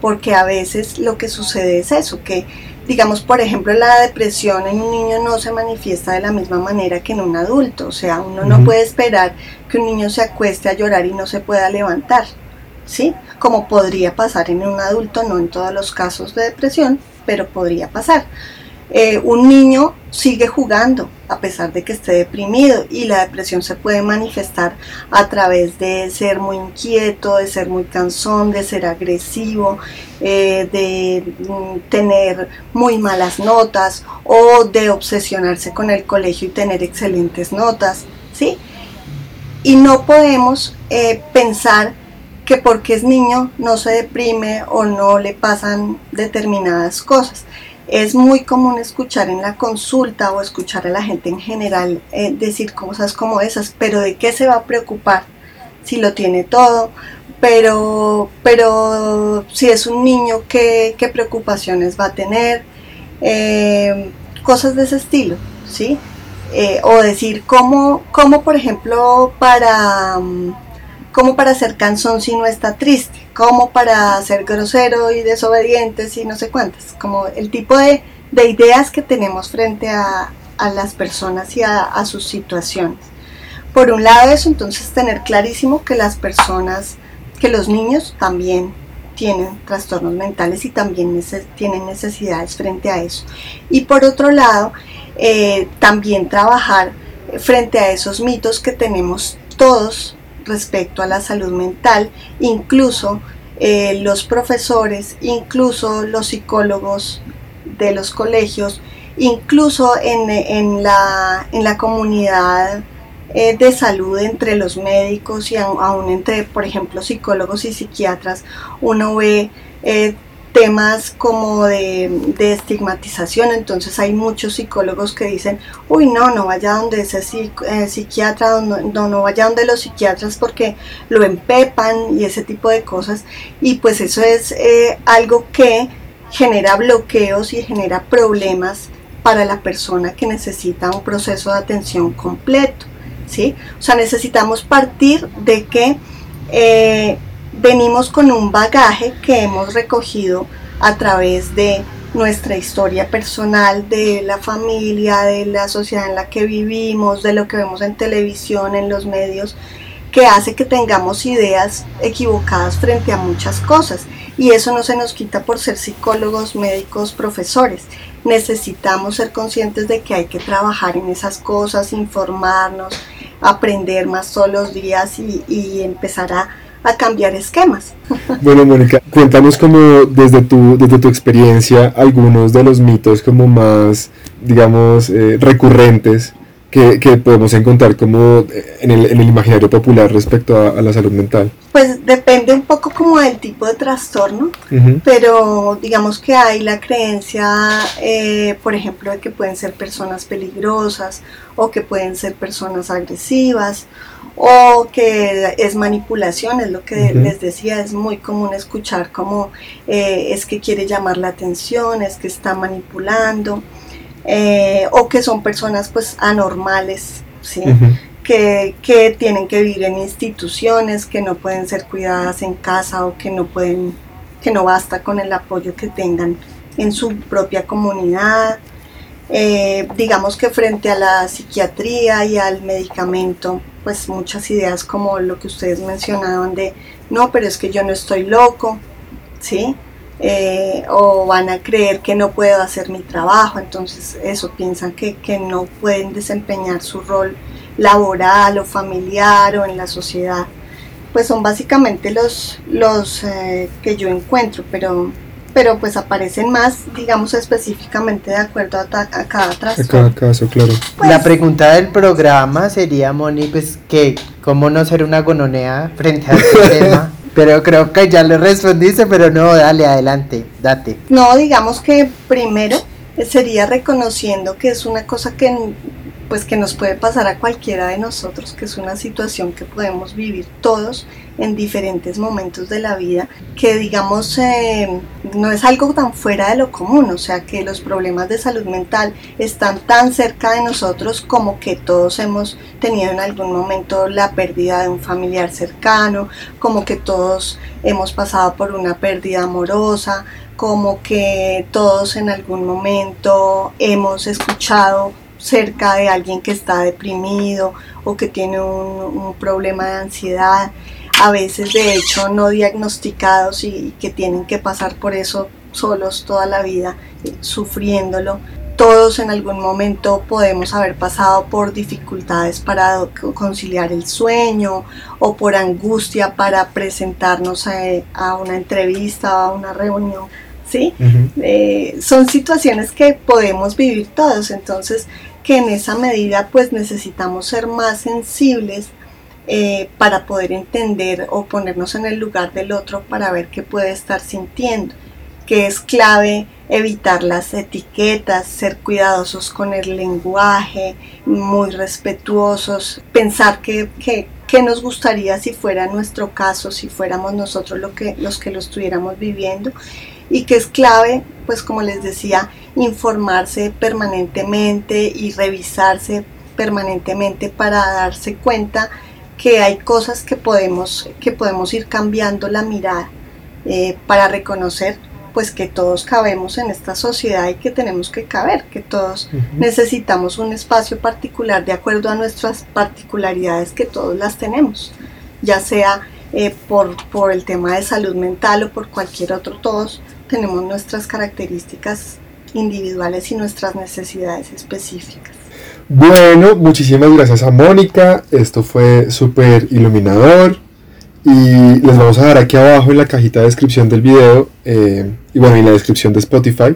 porque a veces lo que sucede es eso, que digamos, por ejemplo, la depresión en un niño no se manifiesta de la misma manera que en un adulto, o sea, uno no puede esperar que un niño se acueste a llorar y no se pueda levantar. ¿sí? Como podría pasar en un adulto, no en todos los casos de depresión, pero podría pasar. Eh, un niño sigue jugando a pesar de que esté deprimido y la depresión se puede manifestar a través de ser muy inquieto, de ser muy cansón, de ser agresivo, eh, de mm, tener muy malas notas o de obsesionarse con el colegio y tener excelentes notas, ¿sí? Y no podemos eh, pensar que porque es niño no se deprime o no le pasan determinadas cosas. Es muy común escuchar en la consulta o escuchar a la gente en general eh, decir cosas como esas, pero ¿de qué se va a preocupar si lo tiene todo? Pero, pero si es un niño, ¿qué, preocupaciones va a tener? Eh, cosas de ese estilo, ¿sí? Eh, o decir cómo, cómo, por ejemplo, para... Mm, como para ser cansón si no está triste, como para ser grosero y desobediente si no sé cuántas, como el tipo de, ideas que tenemos frente a, las personas y a, sus situaciones. Por un lado eso, entonces tener clarísimo que las personas, que los niños también tienen trastornos mentales y también tienen necesidades frente a eso. Y por otro lado, eh, también trabajar frente a esos mitos que tenemos todos respecto a la salud mental, incluso eh, los profesores, incluso los psicólogos de los colegios, incluso en, la, en la comunidad eh, de salud entre los médicos y aún entre, por ejemplo, psicólogos y psiquiatras, uno ve eh, temas como de, estigmatización, entonces hay muchos psicólogos que dicen, uy, no, no vaya donde ese eh, psiquiatra, no, no vaya donde los psiquiatras porque lo empepan y ese tipo de cosas, y pues eso es algo que genera bloqueos y genera problemas para la persona que necesita un proceso de atención completo. ¿sí? O sea, necesitamos partir de que eh, venimos con un bagaje que hemos recogido a través de nuestra historia personal, de la familia, de la sociedad en la que vivimos, de lo que vemos en televisión, en los medios, que hace que tengamos ideas equivocadas frente a muchas cosas. Y eso no se nos quita por ser psicólogos, médicos, profesores. Necesitamos ser conscientes de que hay que trabajar en esas cosas, informarnos, aprender más todos los días y, empezar a, cambiar esquemas. Bueno, Mónica, cuéntanos como desde tu, desde tu experiencia algunos de los mitos como más, digamos, eh, recurrentes que, podemos encontrar como en el, en el imaginario popular respecto a, la salud mental? Pues depende un poco como del tipo de trastorno, pero digamos que hay la creencia, eh, por ejemplo, de que pueden ser personas peligrosas o que pueden ser personas agresivas o que es manipulación, es lo que les decía, es muy común escuchar como eh, es que quiere llamar la atención, es que está manipulando. Eh, o que son personas pues anormales, ¿sí? que, que, tienen que vivir en instituciones, que no pueden ser cuidadas en casa o que no pueden, que no basta con el apoyo que tengan en su propia comunidad. Eh, digamos que frente a la psiquiatría y al medicamento, pues muchas ideas como lo que ustedes mencionaban de, no, pero es que yo no estoy loco, ¿sí? Eh, o van a creer que no puedo hacer mi trabajo, entonces eso piensan que, no pueden desempeñar su rol laboral o familiar o en la sociedad. Pues son básicamente los, los eh, que yo encuentro, pero, pero pues aparecen más, digamos específicamente de acuerdo a, cada trastorno. A cada caso, claro. Pues la pregunta del programa sería, Moni, pues que cómo no ser una gononea frente a este tema. Pero creo que ya le respondiste, pero no, dale, adelante, date. No, digamos que primero sería reconociendo que es una cosa que pues que nos puede pasar a cualquiera de nosotros, que es una situación que podemos vivir todos en diferentes momentos de la vida, que digamos eh, no es algo tan fuera de lo común, o sea que los problemas de salud mental están tan cerca de nosotros como que todos hemos tenido en algún momento la pérdida de un familiar cercano, como que todos hemos pasado por una pérdida amorosa, como que todos en algún momento hemos escuchado cerca de alguien que está deprimido o que tiene un, problema de ansiedad, a veces de hecho no diagnosticados y, que tienen que pasar por eso solos toda la vida, eh, sufriéndolo. Todos en algún momento podemos haber pasado por dificultades para conciliar el sueño o por angustia para presentarnos a, una entrevista o a una reunión. ¿sí? Eh, son situaciones que podemos vivir todos, entonces que en esa medida pues necesitamos ser más sensibles eh, para poder entender o ponernos en el lugar del otro para ver qué puede estar sintiendo, que es clave evitar las etiquetas, ser cuidadosos con el lenguaje, muy respetuosos, pensar que, que, nos gustaría si fuera nuestro caso, si fuéramos nosotros lo que, los que lo estuviéramos viviendo y que es clave, pues como les decía, informarse permanentemente y revisarse permanentemente para darse cuenta que hay cosas que podemos, que podemos ir cambiando la mirada eh, para reconocer pues que todos cabemos en esta sociedad y que tenemos que caber, que todos necesitamos un espacio particular de acuerdo a nuestras particularidades que todos las tenemos, ya sea eh, por, por el tema de salud mental o por cualquier otro, todos tenemos nuestras características individuales y nuestras necesidades específicas. Bueno, muchísimas gracias a Mónica, esto fue súper iluminador Y les vamos a dar aquí abajo en la cajita de descripción del video, eh, y bueno, en la descripción de Spotify,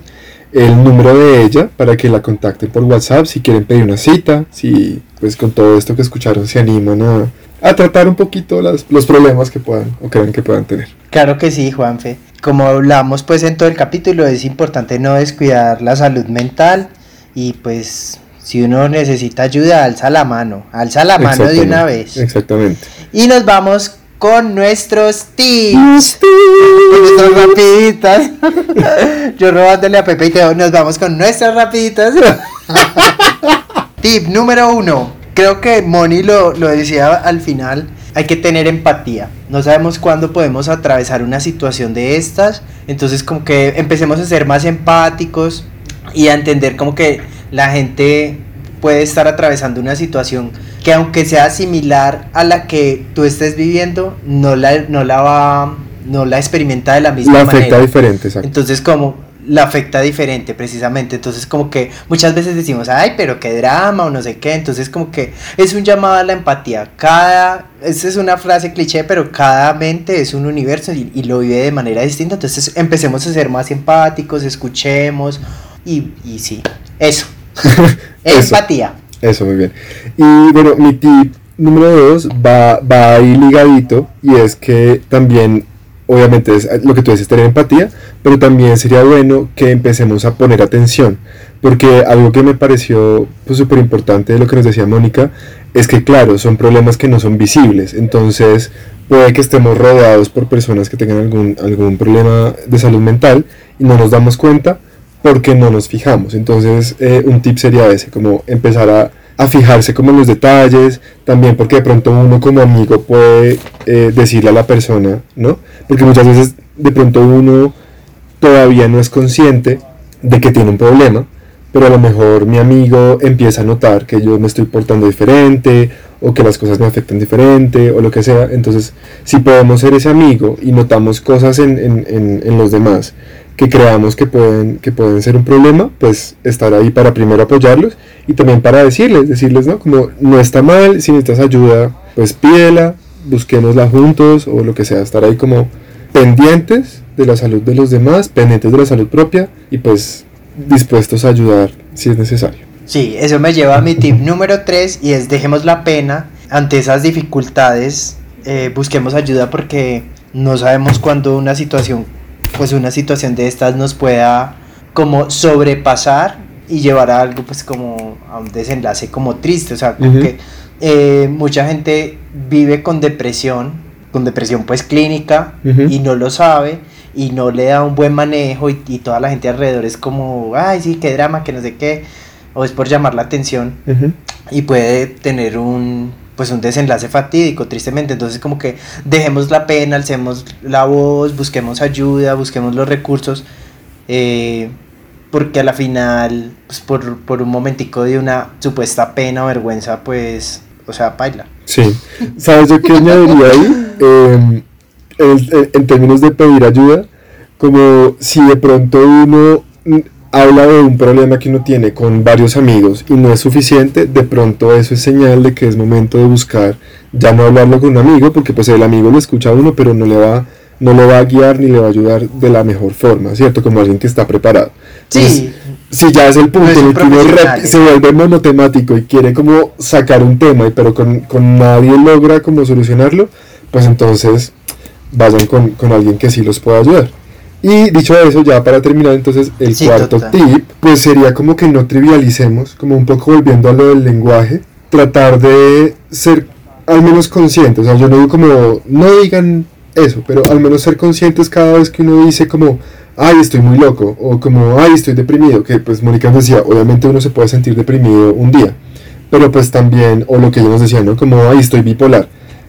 el número de ella para que la contacten por WhatsApp si quieren pedir una cita, si pues con todo esto que escucharon se animan a, a tratar un poquito las, los problemas que puedan o creen que puedan tener. Claro que sí, Juanfe. Como hablamos pues en todo el capítulo, es importante no descuidar la salud mental y pues si uno necesita ayuda, alza la mano, alza la mano de una vez. Exactamente. Y nos vamos con nuestros tips. Nuestras rapiditas. Yo robándole a Pepe y Teo, nos vamos con nuestras rapiditas. Tip número uno. Creo que Moni lo, lo decía al final. Hay que tener empatía. No sabemos cuándo podemos atravesar una situación de estas. Entonces como que empecemos a ser más empáticos y a entender como que la gente puede estar atravesando una situación que aunque sea similar a la que tú estés viviendo, no la, no la va, no la experimenta de la misma La manera. afecta diferente, exacto. Entonces como la afecta diferente precisamente, entonces como que muchas veces decimos, ay, pero qué drama o no sé qué, entonces como que es un llamado a la empatía, cada, esa es una frase cliché, pero cada mente es un universo y, y lo vive de manera distinta, entonces empecemos a ser más empáticos, escuchemos y, y sí, eso, Eso. empatía. Eso, muy bien. Y bueno, mi tip número dos va, va ahí ligadito y es que también, obviamente, es lo que tú dices, tener empatía, pero también sería bueno que empecemos a poner atención, porque algo que me pareció pues, súper importante de lo que nos decía Mónica es que, claro, son problemas que no son visibles, entonces puede que estemos rodeados por personas que tengan algún, algún problema de salud mental y no nos damos cuenta porque no nos fijamos. Entonces, eh, un tip sería ese, como empezar a, a fijarse como en los detalles, también porque de pronto uno como amigo puede eh, decirle a la persona, ¿no? Porque muchas veces de pronto uno todavía no es consciente de que tiene un problema, pero a lo mejor mi amigo empieza a notar que yo me estoy portando diferente o que las cosas me afectan diferente o lo que sea. Entonces, si podemos ser ese amigo y notamos cosas en, en, en, en los demás que creamos que pueden, que pueden ser un problema, pues estar ahí para primero apoyarlos y también para decirles, decirles, ¿no? Como no está mal, si necesitas ayuda, pues pídela, busquémosla juntos o lo que sea, estar ahí como pendientes de la salud de los demás, pendientes de la salud propia y pues dispuestos a ayudar si es necesario. Sí, eso me lleva a mi tip número 3 y es dejemos la pena ante esas dificultades, eh, busquemos ayuda porque no sabemos cuándo una situación, pues una situación de estas nos pueda como sobrepasar y llevar a algo pues como a un desenlace como triste, o sea, como que eh, mucha gente vive con depresión, con depresión pues clínica y no lo sabe y no le da un buen manejo y, y toda la gente alrededor es como, ay sí, qué drama, que no sé qué, o es por llamar la atención y puede tener un pues un desenlace fatídico tristemente entonces como que dejemos la pena alcemos la voz busquemos ayuda busquemos los recursos eh, porque a la final pues por, por un momentico de una supuesta pena o vergüenza pues o sea baila Sí. ¿Sabes yo qué añadiría ahí? Eh, en, en- términos de pedir ayuda, como si de pronto uno habla de un problema que uno tiene con varios amigos y no es suficiente, de pronto eso es señal de que es momento de buscar ya no hablarlo con un amigo, porque pues el amigo lo escucha a uno, pero no le va no lo va a guiar ni le va a ayudar de la mejor forma, ¿cierto? Como alguien que está preparado. sí si ya es el punto No es en un el que se vuelve monotemático y quiere como sacar un tema, pero con, con nadie logra como solucionarlo, pues entonces vayan con, con alguien que sí los pueda ayudar. Y dicho eso, ya para terminar, entonces el Sí, cuarto total. tip, pues sería como que no trivialicemos, como un poco volviendo a lo del lenguaje, tratar de ser al menos conscientes, o sea, yo no digo como, no digan eso, pero al menos ser conscientes cada vez que uno dice como, ay, estoy muy loco, o como, ay, estoy deprimido, que pues Mónica nos decía, obviamente uno se puede sentir deprimido un día, pero pues también, o lo que ella nos decía, ¿no? Como, ay, estoy bipolar.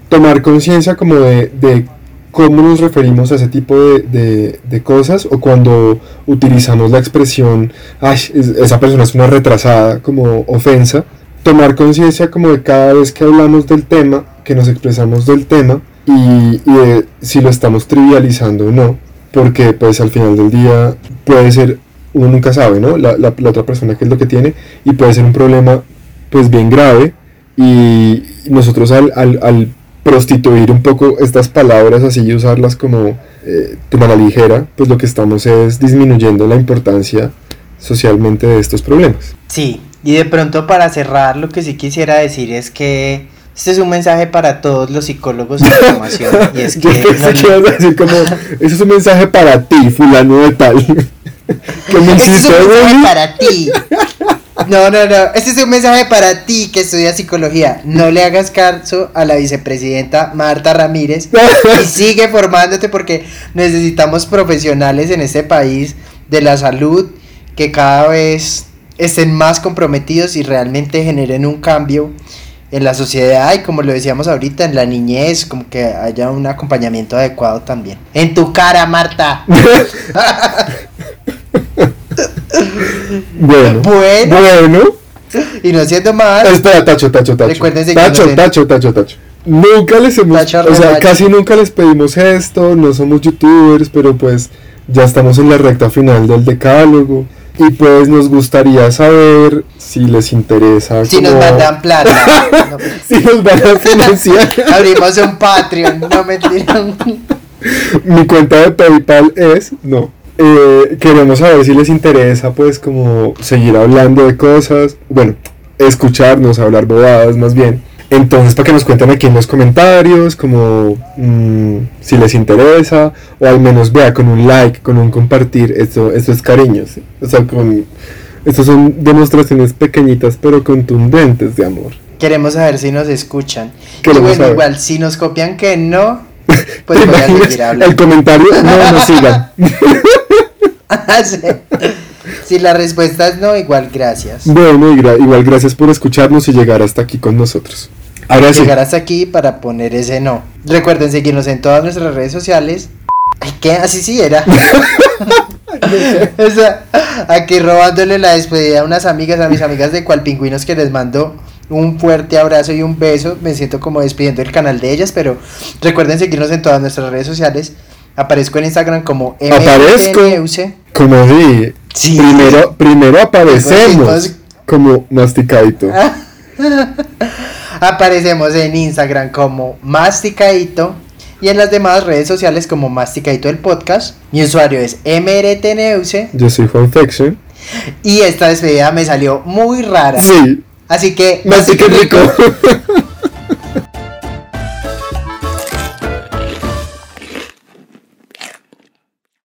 Tomar conciencia como de, de cómo nos referimos a ese tipo de, de- cosas, o cuando utilizamos la expresión, esa persona es una retrasada, como ofensa, tomar conciencia como de cada vez que hablamos del tema, que nos expresamos del tema, y, de si lo estamos trivializando o no, porque pues al final del día puede ser, uno nunca sabe, ¿no? La, la- otra persona qué es lo que tiene, y puede ser un problema pues bien grave, y nosotros al, al, al prostituir un poco estas palabras así y usarlas como eh, a la ligera, pues lo que estamos es disminuyendo la importancia socialmente de estos problemas. Sí, y de pronto para cerrar lo que sí quisiera decir es que este es un mensaje para todos los psicólogos de formación. y es que, pensé que decir como, ese es un mensaje para ti, fulano de tal. que me Este es un mensaje para ti. No, no, no. Este es un mensaje para ti que estudias psicología. No le hagas caso a la vicepresidenta Marta Ramírez y sigue formándote porque necesitamos profesionales en este país de la salud que cada vez estén más comprometidos y realmente generen un cambio en la sociedad y como lo decíamos ahorita en la niñez, como que haya un acompañamiento adecuado también. En tu cara, Marta. Bueno, Bueno. bueno. Y no siendo más. Espera, Tacho, Tacho, Tacho. Recuérdense que Tacho, Tacho, Tacho, Tacho. Nunca les hemos, Tacho o sea, Remache. casi nunca les pedimos esto, no somos youtubers, pero pues ya estamos en la recta final del decálogo y pues nos gustaría saber si les interesa Si nos mandan plata. No, si nos van a financiar. abrimos un Patreon. No mentira. Mi cuenta de PayPal es, no. Eh, queremos saber si les interesa, pues, como seguir hablando de cosas. Bueno, escucharnos, hablar bobadas más bien. Entonces, para que nos cuenten aquí en los comentarios, como mm, si les interesa, o al menos vea con un like, con un compartir, esto, esto es cariño. ¿sí? O sea, con. Estas son demostraciones pequeñitas pero contundentes de amor. Queremos saber si nos escuchan. Y Queremos bueno, saber. igual, si nos copian que no, pues ¿Te voy a seguir El hablando. comentario, no nos sigan. Si la respuesta es no, igual gracias. Bueno, igual gracias por escucharnos y llegar hasta aquí con nosotros. Ahora sí, Llegar hasta aquí para poner ese no. Recuerden seguirnos en todas nuestras redes sociales. Ay, ¿qué? Así sí era. O sea, aquí robándole la despedida a unas amigas, a mis amigas de Cualpingüinos que les mando un fuerte abrazo y un beso. Me siento como despidiendo el canal de ellas, pero recuerden seguirnos en todas nuestras redes sociales. Aparezco en Instagram como Aparezco. MTNUC. como Sí. primero, primero aparecemos como masticadito. Aparecemos en Instagram como Masticadito y en las demás redes sociales como Masticadito el podcast. Mi usuario es MRTNUC Yo soy Fanfiction. y esta despedida me salió muy rara. Sí, Así que mastique rico.